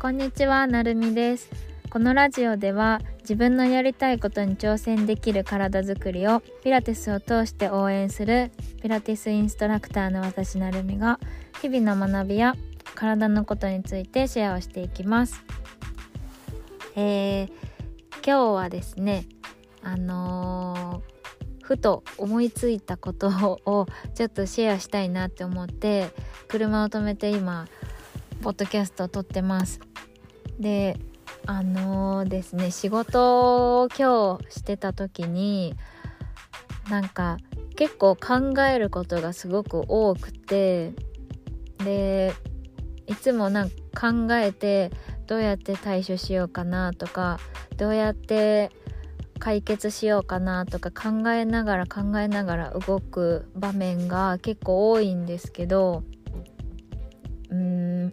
こんにちは、なるみです。このラジオでは自分のやりたいことに挑戦できる体づくりをピラティスを通して応援するピラティスインストラクターの私なるみが日々の学びや体のことについてシェアをしていきます。えー、今日はですね、あのーふと思いついたことをちょっとシェアしたいなって思って車を止めて今ポッドキャストを撮ってますであのーですね仕事を今日してた時になんか結構考えることがすごく多くてでいつもなんか考えてどうやって対処しようかなとかどうやって解決しようかなとか考えながら考えながら動く場面が結構多いんですけどうーん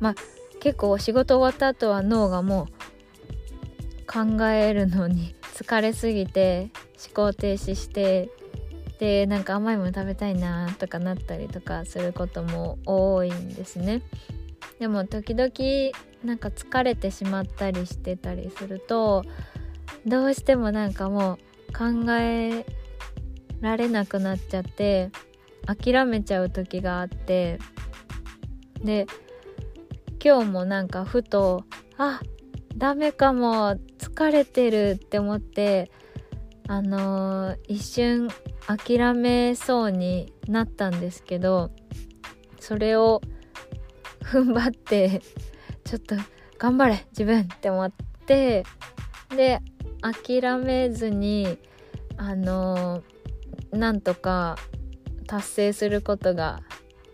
まあ結構仕事終わった後は脳がもう考えるのに疲れすぎて思考停止してでなんか甘いもの食べたいなとかなったりとかすることも多いんですね。でも時々なんか疲れてしまったりしてたりするとどうしてもなんかもう考えられなくなっちゃって諦めちゃう時があってで今日もなんかふとあダメかも疲れてるって思ってあのー一瞬諦めそうになったんですけどそれを 踏ん張ってちょっと頑張れ自分って思ってで諦めずにあのなんとか達成することが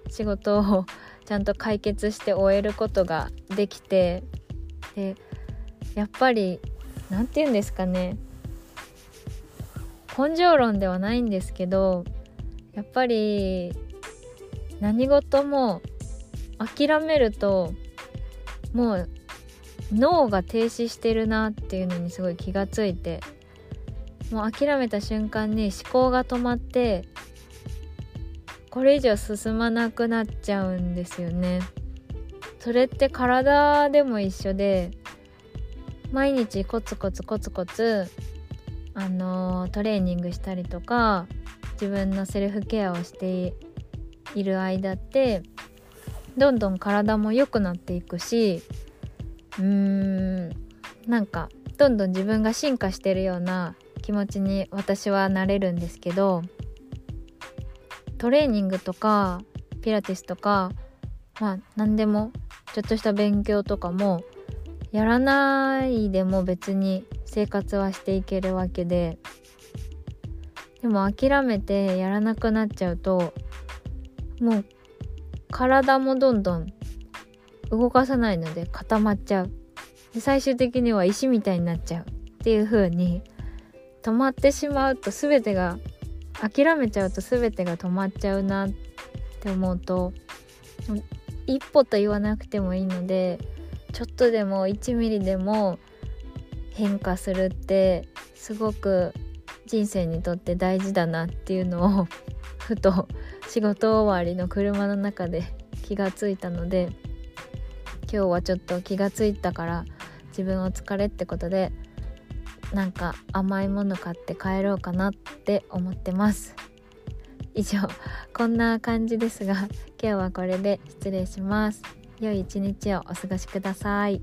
仕事をちゃんと解決して終えることができてでやっぱり何て言うんですかね。根性論ではないんですけどやっぱり何事も諦めるともう脳が停止してるなっていうのにすごい気がついてもう諦めた瞬間に思考が止まってこれ以上進まなくなっちゃうんですよね。それって体でも一緒で毎日コツコツコツコツあのトレーニングしたりとか自分のセルフケアをしている間ってどんどん体も良くなっていくしうーんなんかどんどん自分が進化してるような気持ちに私はなれるんですけどトレーニングとかピラティスとかまあ何でもちょっとした勉強とかもやらないでも別に生活はしていけるわけで。でも諦めてやらなくなっちゃうともう体もどんどん動かさないので固まっちゃう。で最終的には石みたいになっちゃうっていう風に止まってしまうと全てが諦めちゃうと全てが止まっちゃうなって思うと一歩と言わなくてもいいのでちょっとでも1ミリでも変化するってすごく人生にとって大事だなっていうのを ふと仕事終わりの車の中で気がついたので今日はちょっと気がついたから自分お疲れってことでなんか甘いもの買って帰ろうかなって思ってます。以上こんな感じですが今日はこれで失礼します。良い一日をお過ごしください。